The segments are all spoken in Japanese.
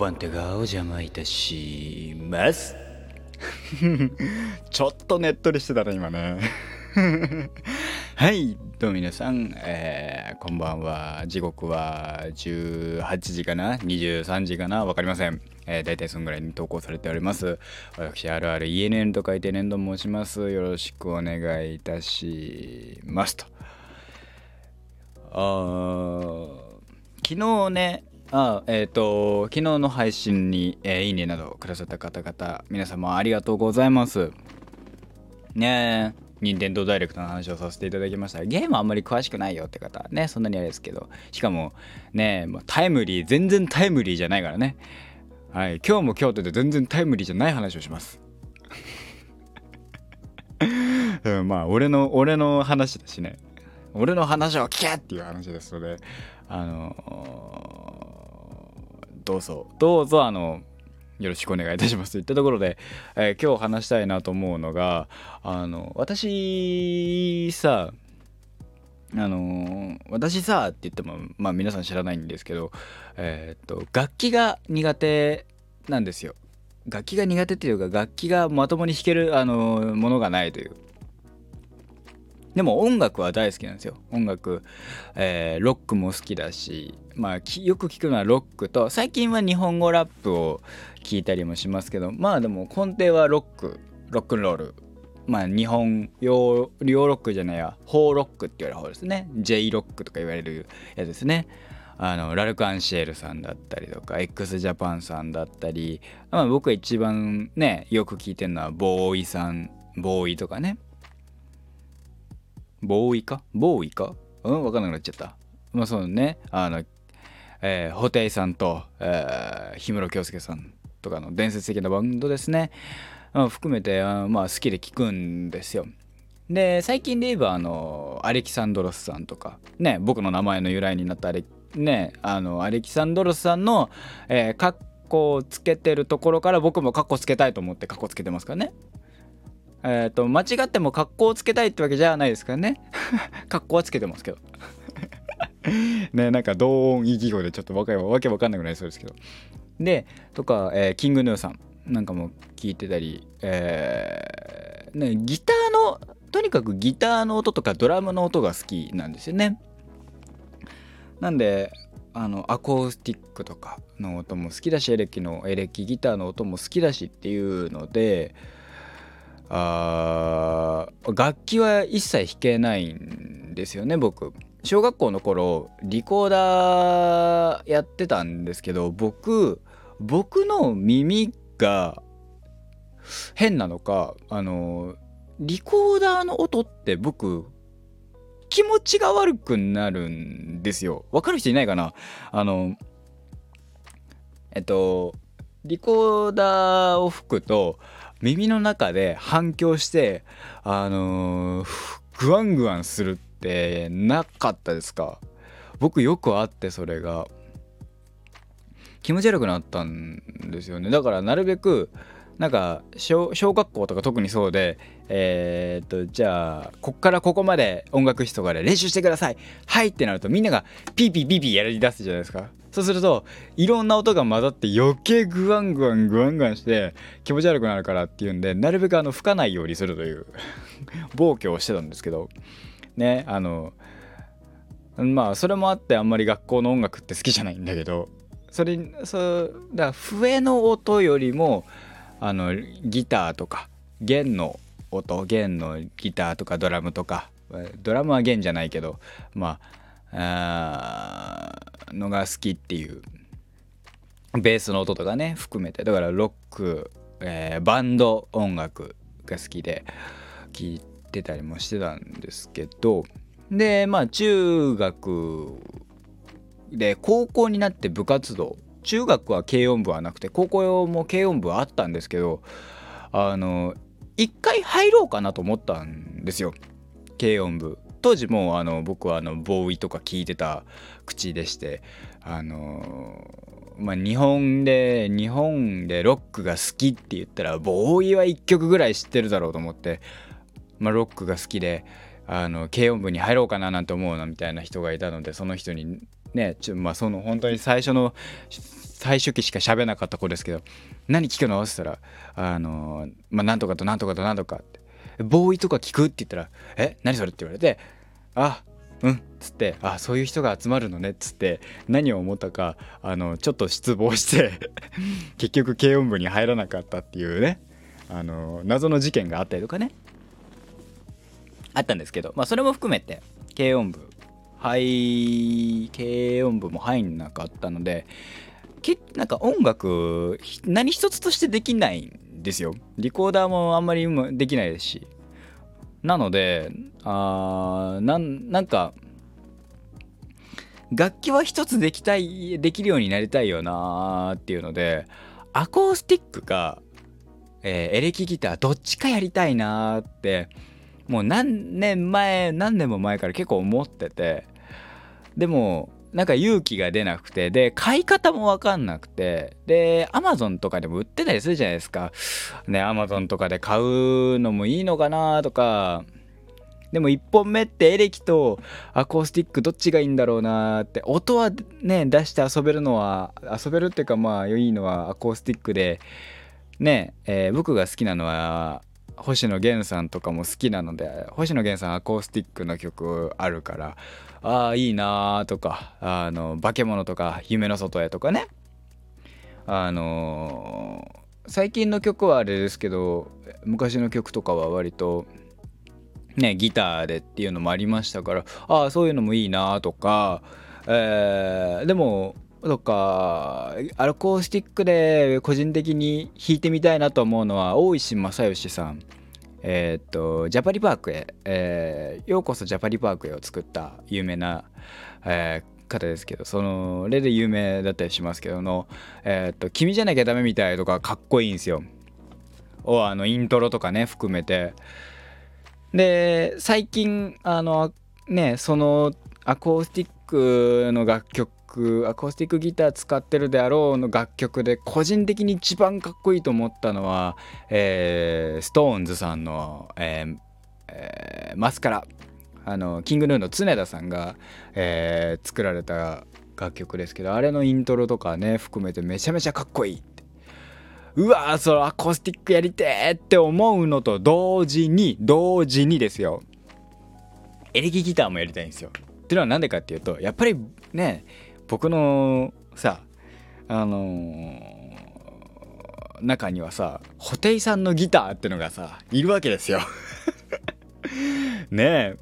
番手がお邪魔いたします。ちょっとねっとりしてたね今ね。はいどうも皆さん、えー、こんばんは。時刻は18時かな？23時かな？分かりません、えー、大体そんぐらいに投稿されております。私 RRENN と書いて年度申します。よろしくお願いいたしますと。あ昨日ねあえっ、ー、と昨日の配信に、えー、いいねなどくださった方々皆様ありがとうございます。ねえ任天堂ダイレクトの話をさせていただきました。ゲームあんまり詳しくないよって方ねそんなにあれですけど。しかもねタイムリー全然タイムリーじゃないからね。はい今日も京都で全然タイムリーじゃない話をします。うん、まあ俺の俺の話だしね。俺の話を聞けっていう話ですのであのー、どうぞ。どうぞあのよろしくお願いいたします。といったところで、えー、今日話したいなと思うのがあの私さあの私さって言ってもまあ皆さん知らないんですけどえー、っと楽器が苦手なんですよ。楽器が苦手っていうか楽器がまともに弾けるあのものがないという。でも音楽は大好きなんですよ。音楽、えー、ロックも好きだしまあよく聞くのはロックと最近は日本語ラップを聞いたりもしますけどまあでも根底はロックロックンロール。まあ日本洋洋ロックじゃないやホーロックって言われる方ですね。J ロックとか言われるやつですね。あのラルク・アンシエルさんだったりとか x ジャパンさんだったり、まあ、僕が一番ねよく聞いてるのはボーイさんボーイとかね。ボーイか？ボーイか？うん分かんなくなっちゃった。まあそうね、あの、えー、布袋さんと、えー、氷室京介さんとかの伝説的なバンドですね。含めてあまあ好きで聴くんですよ。で最近で言えばあのアレキサンドロスさんとかね僕の名前の由来になったアレ,、ね、あのアレキサンドロスさんの、えー、カッコをつけてるところから僕もカッコつけたいと思ってカッコつけてますからね。えっ、ー、と、間違っても格好をつけたいってわけじゃないですからね。格好はつけてますけど。ね、なんか同音異義語でちょっとわけわけわかんなくなりそうですけど。で、とか、えー、キングヌーさんなんかも聞いてたり、えー、ね、ギターの、とにかくギターの音とかドラムの音が好きなんですよね。なんで、あのアコースティックとかの音も好きだしエレキのエレキギターの音も好きだしっていうのであ楽器は一切弾けないんですよね僕。小学校の頃リコーダーやってたんですけど僕僕の耳が変なのかあのリコーダーの音って僕気持ちが悪くなるんですよ。わかる人いないかな？あのえっとリコーダーを吹くと耳の中で反響してあのー、グワングワンするってなかったですか？僕よくあってそれが。気持ち悪くなったんですよね。だからなるべくなんか小学校とか特にそうでえー、っとじゃあこっからここまで音楽室とかで練習してくださいはいってなるとみんながピーピーピーピーやりだすじゃないですか。そうするといろんな音が混ざって余計グワングワングワングワンして気持ち悪くなるからっていうんでなるべくあの吹かないようにするという暴挙をしてたんですけどねあのまあそれもあってあんまり学校の音楽って好きじゃないんだけどそれそうだから笛の音よりもあのギターとか弦の音弦のギターとかドラムとかドラムは弦じゃないけどまあのが好きっていうベースの音とかね含めて。だからロック、えー、バンド音楽が好きで聴いてたりもしてたんですけどでまあ中学で高校になって部活動中学は軽音部はなくて高校も軽音部はあったんですけどあの一回入ろうかなと思ったんですよ。軽音部。当時もあの僕はあのボーイとか聞いてた口でしてあのまあ日本で日本でロックが好きって言ったらボーイは1曲ぐらい知ってるだろうと思って、まあ、ロックが好きであの軽音部に入ろうかななんて思うなみたいな人がいたのでその人にねちょまあその本当に最初の最初期しか喋らなかった子ですけど何聞くの？って言ったらあのまあなんとかとなんとかとなんとかって。ボーイとか聞く？って言ったらえ？何それ？って言われてあうん。っつってあそういう人が集まるのね？っつって何を思ったかあのちょっと失望して 結局軽音部に入らなかったっていうね。あの謎の事件があったりとかね。あったんですけどまあそれも含めて軽音部はい。軽音部も入んなかったのでけなんか音楽何一つとしてできないんですよ。リコーダーもあんまりできないですし。なのであーなんなんか楽器は一つできたいできるようになりたいよなーっていうのでアコースティックか、えー、エレキギターどっちかやりたいなーってもう何年前何年も前から結構思っててでもなんか勇気が出なくてで買い方も分かんなくてでアマゾンとかでも売ってたりするじゃないですか。ねアマゾンとかで買うのもいいのかなとか。でも1本目ってエレキとアコースティックどっちがいいんだろうなって。音はね出して遊べるのは遊べるっていうかまあいいのはアコースティックで。ね、えー、僕が好きなのは星野源さんとかも好きなので星野源さんアコースティックの曲あるからああいいなーとかあの化け物とか夢の外へとかね。あのー、最近の曲はあれですけど昔の曲とかは割とねギターでっていうのもありましたからああそういうのもいいなとか、えー、でもとかアコースティックで個人的に弾いてみたいなと思うのは大石正義さんえー、とジャパリパークへ、えー、ようこそジャパリパークへを作った有名な、えー、方ですけどその例で有名だったりしますけどの「えー、っと君じゃなきゃダメみたい」とかかっこいいんですよ。おあのイントロとかね含めて。で最近あのねそのアコースティックの楽曲アコースティックギター使ってるであろうの楽曲で個人的に一番かっこいいと思ったのは、えー、 SixTONES さんの、えーえー、マスカラあの King Gnu の常田さんが、えー、作られた楽曲ですけどあれのイントロとかね含めてめちゃめちゃかっこいいって。うわーそのアコースティックやりてーって思うのと同時に同時にですよ。エレキギターもやりたいんですよ。っていうのは何でかっていうとやっぱりね僕のさあのー、中にはさ布袋さんのギターってのがさいるわけですよ。ね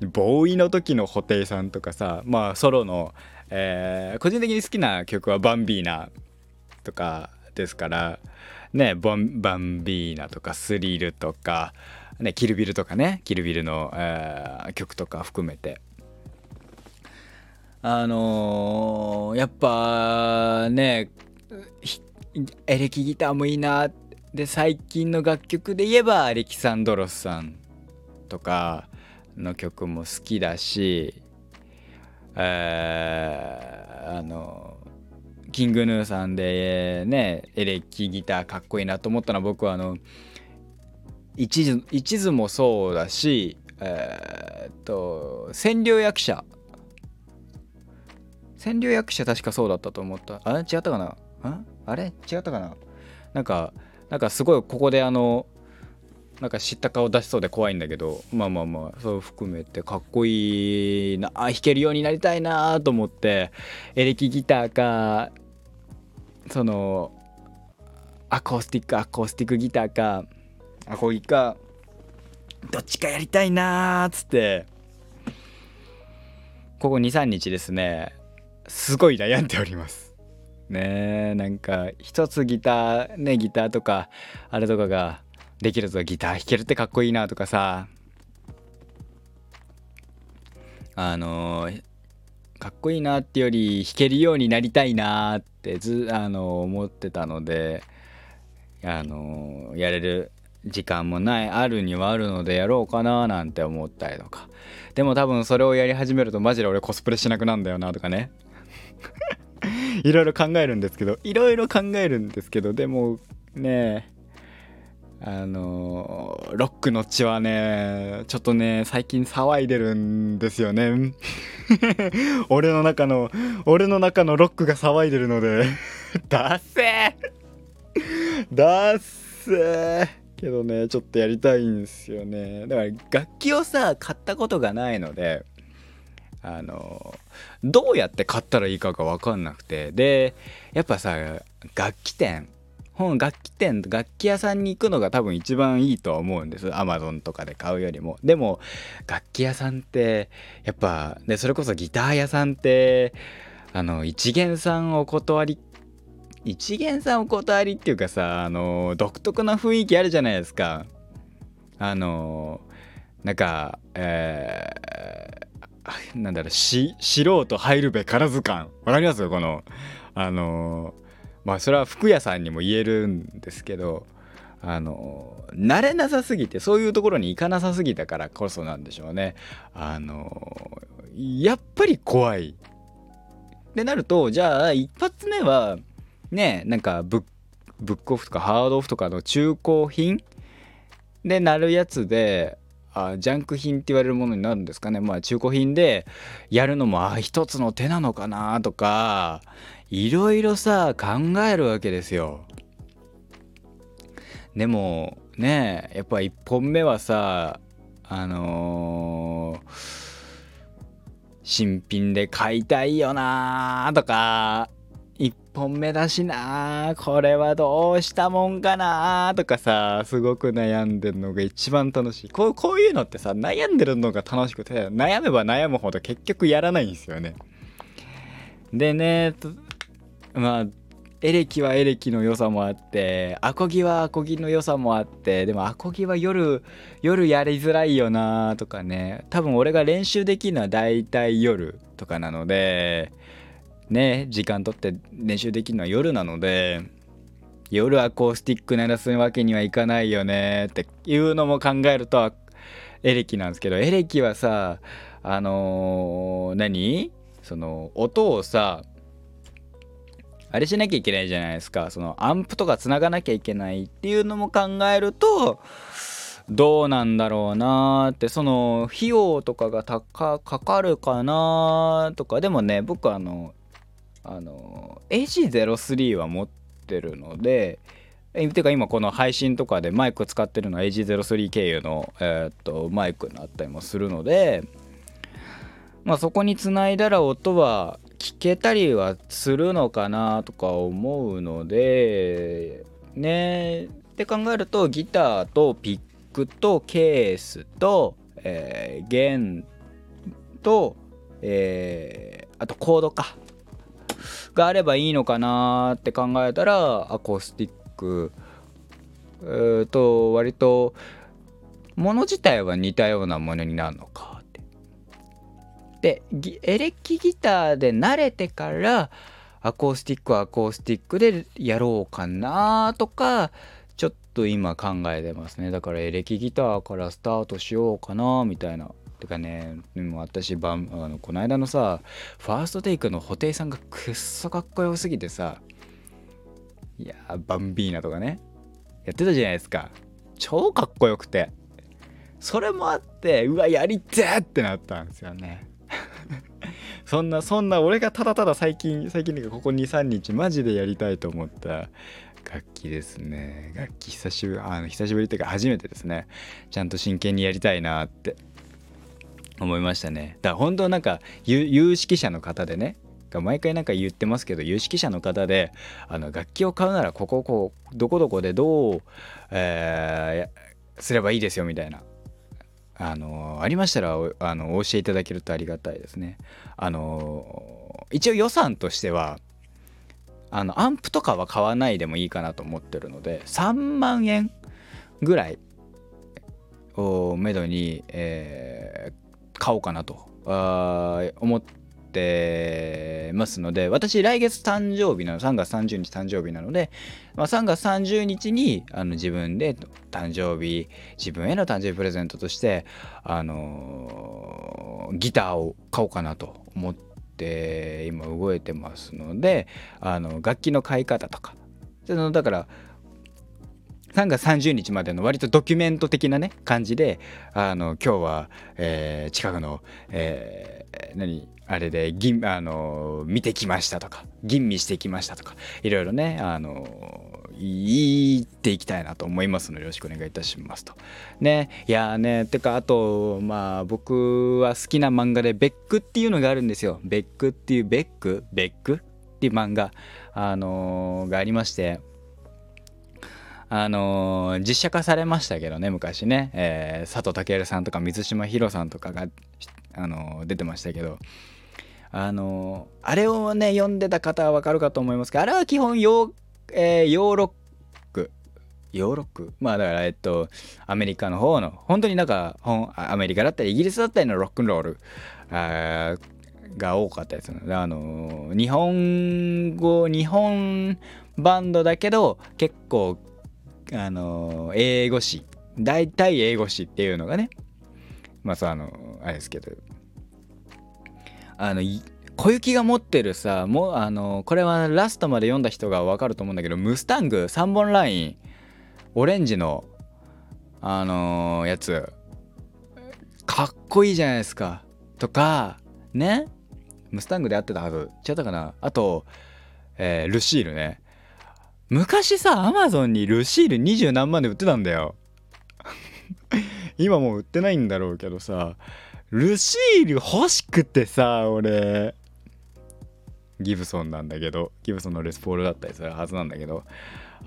え。ボーイの時の布袋さんとかさまあソロの、えー、個人的に好きな曲は「バンビーナ」とかですからねバンバンビーナとかスリルとかねキルビルとかねキルビルの、えー、曲とか含めて。あのー、やっぱねエレキギターもいいなで最近の楽曲で言えばアレキサンドロスさんとかの曲も好きだし、えー、あのキングヌーさんでねエレキギターかっこいいなと思ったのは僕はあの一途一途もそうだしえー、っと占領役者占領役者確かそうだったと思った。あれ？違ったかな？あ？あれ？違ったかな？なんかなんかすごいここであのなんか知った顔出しそうで怖いんだけどまあまあまあそう含めてかっこいいなあ弾けるようになりたいなと思ってエレキギターかそのアコースティックアコースティックギターかアコギかどっちかやりたいなーっつってここ23日ですね。すごい悩んでおります。ねえなんか一つギターねギターとかあれとかができるとギター弾けるってかっこいいなとかさ。あのー、かっこいいなってより弾けるようになりたいなってずあのー、思ってたのであのー、やれる時間もないあるにはあるのでやろうかななんて思ったりとか。でも多分それをやり始めるとマジで俺コスプレしなくなんだよなとかね。いろいろ考えるんですけどいろいろ考えるんですけどでもねあの、ロックの血はねちょっとね最近騒いでるんですよね。俺の中の俺の中のロックが騒いでるので ダッセー！ダッセー！けどねちょっとやりたいんですよね。だから楽器をさ買ったことがないのであのどうやって買ったらいいかが分かんなくて。でやっぱさ楽器店本楽器店楽器屋さんに行くのが多分一番いいとは思うんです。アマゾンとかで買うよりも。でも楽器屋さんってやっぱでそれこそギター屋さんってあの一元さんお断り一元さんお断りっていうかさあの独特な雰囲気あるじゃないですか。あのなんかえー、なんだろうし素人入るべからず感。わかります？このあのまあそれは服屋さんにも言えるんですけどあの慣れなさすぎてそういうところに行かなさすぎたからこそなんでしょうね。あのやっぱり怖い。ってなるとじゃあ一発目はねなんかブッブックオフとかハードオフとかの中古品でなるやつであジャンク品って言われるものになるんですかねまあ中古品でやるのもあ一つの手なのかなとかいろいろさ考えるわけですよ。でもねやっぱ1本目はさあのー、新品で買いたいよなとか本目だしな。これはどうしたもんかな。とかさすごく悩んでるのが一番楽しい。こうこういうのってさ悩んでるのが楽しくて悩めば悩むほど結局やらないんですよね。でねまあエレキはエレキの良さもあってアコギはアコギの良さもあってでもアコギは夜夜やりづらいよなとかね。多分俺が練習できるのは大体夜とかなのでね時間とって練習できるのは夜なので夜アコースティック鳴らすわけにはいかないよねっていうのも考えるとエレキなんですけどエレキはさあのー、何？その音をさあれしなきゃいけないじゃないですか。そのアンプとかつながなきゃいけないっていうのも考えるとどうなんだろうなってその費用とかがかかるかなとか。でもね僕あのあの AC03 は持ってるのでえてか今この配信とかでマイク使ってるのは AG03 経由の、えー、っとマイクになったりもするのでまあそこにつないだら音は聞けたりはするのかなとか思うのでねって考えるとギターとピックとケースと、えー、弦と、えー、あとコードか。があればいいのかなって考えたらアコースティック。えー、と割ともの自体は似たようなものになるのかって。でエレキギターで慣れてからアコースティックはアコースティックでやろうかなとかちょっと今考えてますね。だからエレキギターからスタートしようかなみたいな。てかねでも私バンあのこの間のさファーストテイクの布袋さんがくっそかっこよすぎてさいやバンビーナとかねやってたじゃないですか。超かっこよくて。それもあってうわやりてーってなったんですよね。そんなそんな俺がただただ最近最近かここ23日マジでやりたいと思った楽器ですね。楽器久しぶりあの久しぶりっていうか初めてですね。ちゃんと真剣にやりたいなって。思いましたね。だから本当なんか有識者の方でね毎回なんか言ってますけど有識者の方であの楽器を買うならこここうどこどこでどう、えー、すればいいですよみたいなあのありましたらあのお教えいただけるとありがたいですね。あの一応予算としてはあのアンプとかは買わないでもいいかなと思ってるので3万円ぐらいをめどに、えー、買おうかなと思ってますので私来月誕生日なの3月30日誕生日なので、まあ、3月30日にあの自分で誕生日自分への誕生日プレゼントとしてあのギターを買おうかなと思って今動いてますのであの楽器の買い方とか。のだから3月30日までの割とドキュメント的なね感じであの今日は、えー、近くの、えー、何あれで銀あの見てきましたとか吟味してきましたとかいろいろねあの言っていきたいなと思いますのでよろしくお願いいたしますと。ねいやねてかあとまあ僕は好きな漫画で「ベック」っていうのがあるんですよ。ベックっていうベックベックっていう漫画あのー、がありましてあのー、実写化されましたけどね昔ね、えー、佐藤健さんとか水島ヒロさんとかが、あのー、出てましたけど。あのあれをね読んでた方はわかるかと思いますけどあれは基本ヨー,、えー、ヨーロック。ヨーロック？まあだからえっとアメリカの方の本当になんかアメリカだったりイギリスだったりのロックンロール。あが多かったですねあの日本語日本バンドだけど結構あの英語詞。大体英語詞っていうのがねまあそうあのあれですけど。あの小雪が持ってるさもうあのこれはラストまで読んだ人が分かると思うんだけどムスタング3本ラインオレンジのあの、やつ。かっこいいじゃないですか。とかね。ムスタングで合ってたはず。違ったかな。あと、えー、ルシールね。昔さアマゾンにルシール二十何万で売ってたんだよ。今もう売ってないんだろうけどさルシール欲しくてさ俺。ギブソンなんだけどギブソンのレスポールだったりするはずなんだけど。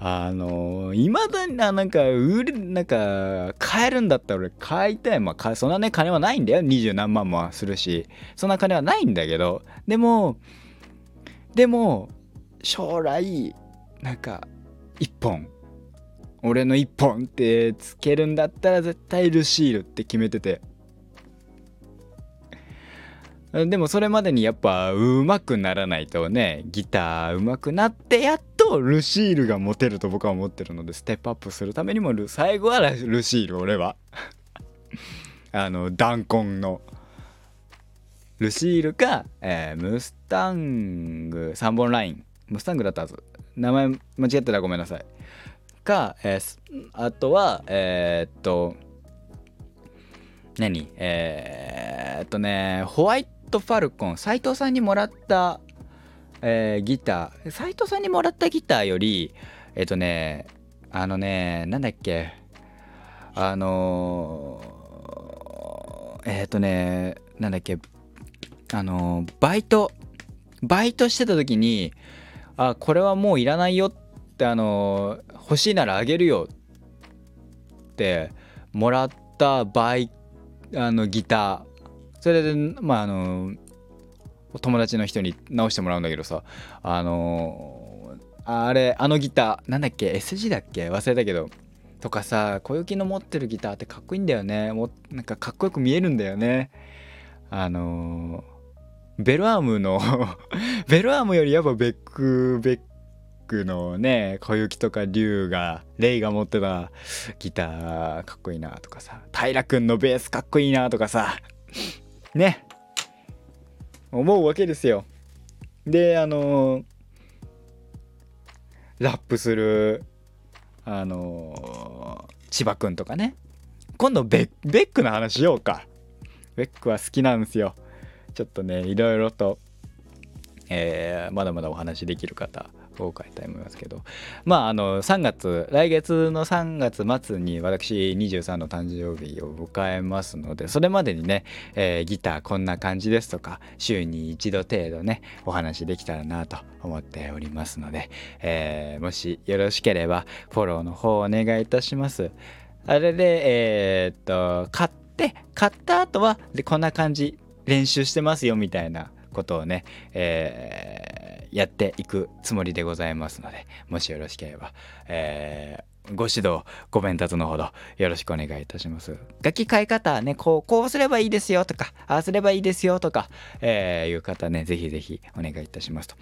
あのい、まだになんか売るなんか買えるんだったら俺買いたい。まあそんなね金はないんだよ。二十何万もするし。そんな金はないんだけど。でもでも将来なんか一本。俺の一本ってつけるんだったら絶対ルシールって決めてて。でもそれまでにやっぱ上手くならないとねギター上手くなってやっとルシールが持てると僕は思ってるのでステップアップするためにも最後はルシール俺は。あの弾痕の。ルシールか、えー、ムスタング3本ライン。ムスタングだったはず。名前間違ってたらごめんなさい。か、えー、あとはえー、っと何？えー、っとねホワイト・ファルコン。斎藤さんにもらった、えー、ギター。斎藤さんにもらったギターよりえっ、とねあのねなんだっけ？あのー、えっ、とねなんだっけ？あのバイト。バイトしてた時にあこれはもういらないよってあの欲しいならあげるよってもらったバイあのギター。それでまああの友達の人に直してもらうんだけどさあのあれあのギターなんだっけ SG だっけ？忘れたけど。とかさ小雪の持ってるギターってかっこいいんだよね。もなんかかっこよく見えるんだよね。あのベルアームの ベルアームよりやっぱベックベックのね小雪とか竜がレイが持ってたギターかっこいいなとかさ平くんのベースかっこいいなとかさね。思うわけですよ。であのラップするあの千葉くんとかね。今度ベベックの話しようか。ベックは好きなんですよ。ちょっとねいろいろと、えー、まだまだお話できる方を書いたいと思いますけどまああの3月来月の3月末に私23の誕生日を迎えますのでそれまでにね、えー、ギターこんな感じですとか週に1度程度ねお話できたらなと思っておりますので、えー、もしよろしければフォローの方お願いいたします。あれでえー、っと買って買った後はでこんな感じ練習してますよみたいなことをね、えーやっていくつもりでございますのでもしよろしければ、えー、ご指導ご鞭達のほどよろしくお願いいたします。楽器買い方ねこうこうすればいいですよとかああすればいいですよとか、えー、いう方ねぜひぜひお願いいたしますと。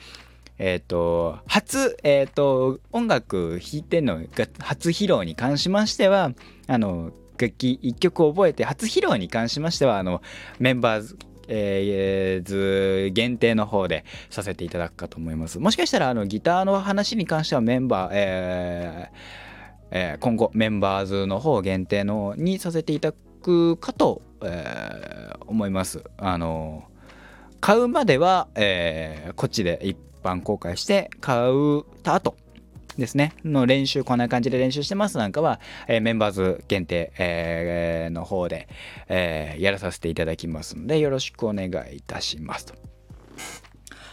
えっ、ー、と初、えっ、ー、と音楽弾いての初披露に関しましてはあの楽器1曲覚えて初披露に関しましてはあのメンバーズえー、図限定の方でさせていただくかと思います。もしかしたらあのギターの話に関してはメンバー、ええー、今後メンバーズの方限定のにさせていただくかと、えー、思いますあの買うまでは、えー、こっちで一般公開して買うた後ですね。の練習こんな感じで練習してますなんかは、えー、メンバーズ限定、えー、の方で、えー、やらさせていただきますのでよろしくお願いいたしますと。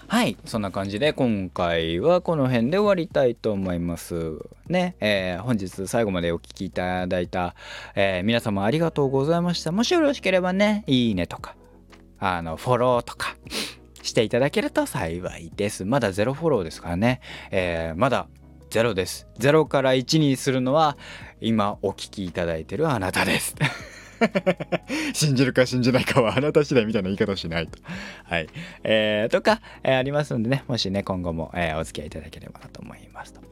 はい。そんな感じで今回はこの辺で終わりたいと思います。ね、えー、本日最後までお聴きいただいた、えー、皆様ありがとうございました。もしよろしければねいいねとかあのフォローとかしていただけると幸いです。まだゼロフォローですからね、えー、まだゼロです。0から1にするのは今お聞きいただいてるあなたです。信じるか信じないかはあなた次第みたいな言い方をしないと。はい。えー、とか、えー、ありますんでね、もしね、今後も、えー、お付き合いいただければなと思いますと。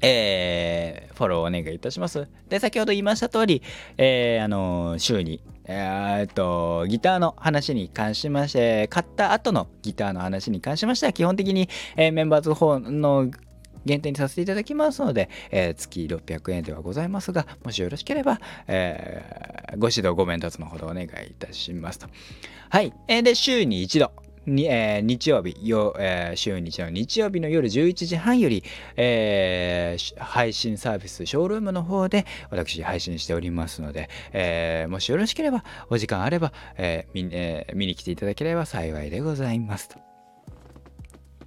えー、フォローお願いいたします。で、先ほど言いました通り、えー、あのー、週に、えー、っと、ギターの話に関しまして、買った後のギターの話に関しましては、基本的に、えー、メンバーズ方の限定にさせていただきますので、えー、月600円ではございますが、もしよろしければ、えー、ご指導ご面達のほどお願いいたしますと。はい。えー、で、週に一度、にえー、日曜日よ、えー、週日の日曜日の夜11時半より、えー、配信サービスショールームの方で私配信しておりますので、えー、もしよろしければお時間あれば、えー見えー、見に来ていただければ幸いでございますと。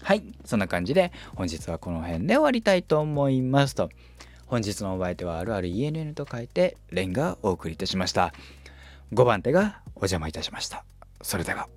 はい、そんな感じで本日はこの辺で終わりたいと思いますと。本日のお相手はあるある ENN と書いてレンがお送りいたしました。5番手がお邪魔いたしました。それでは。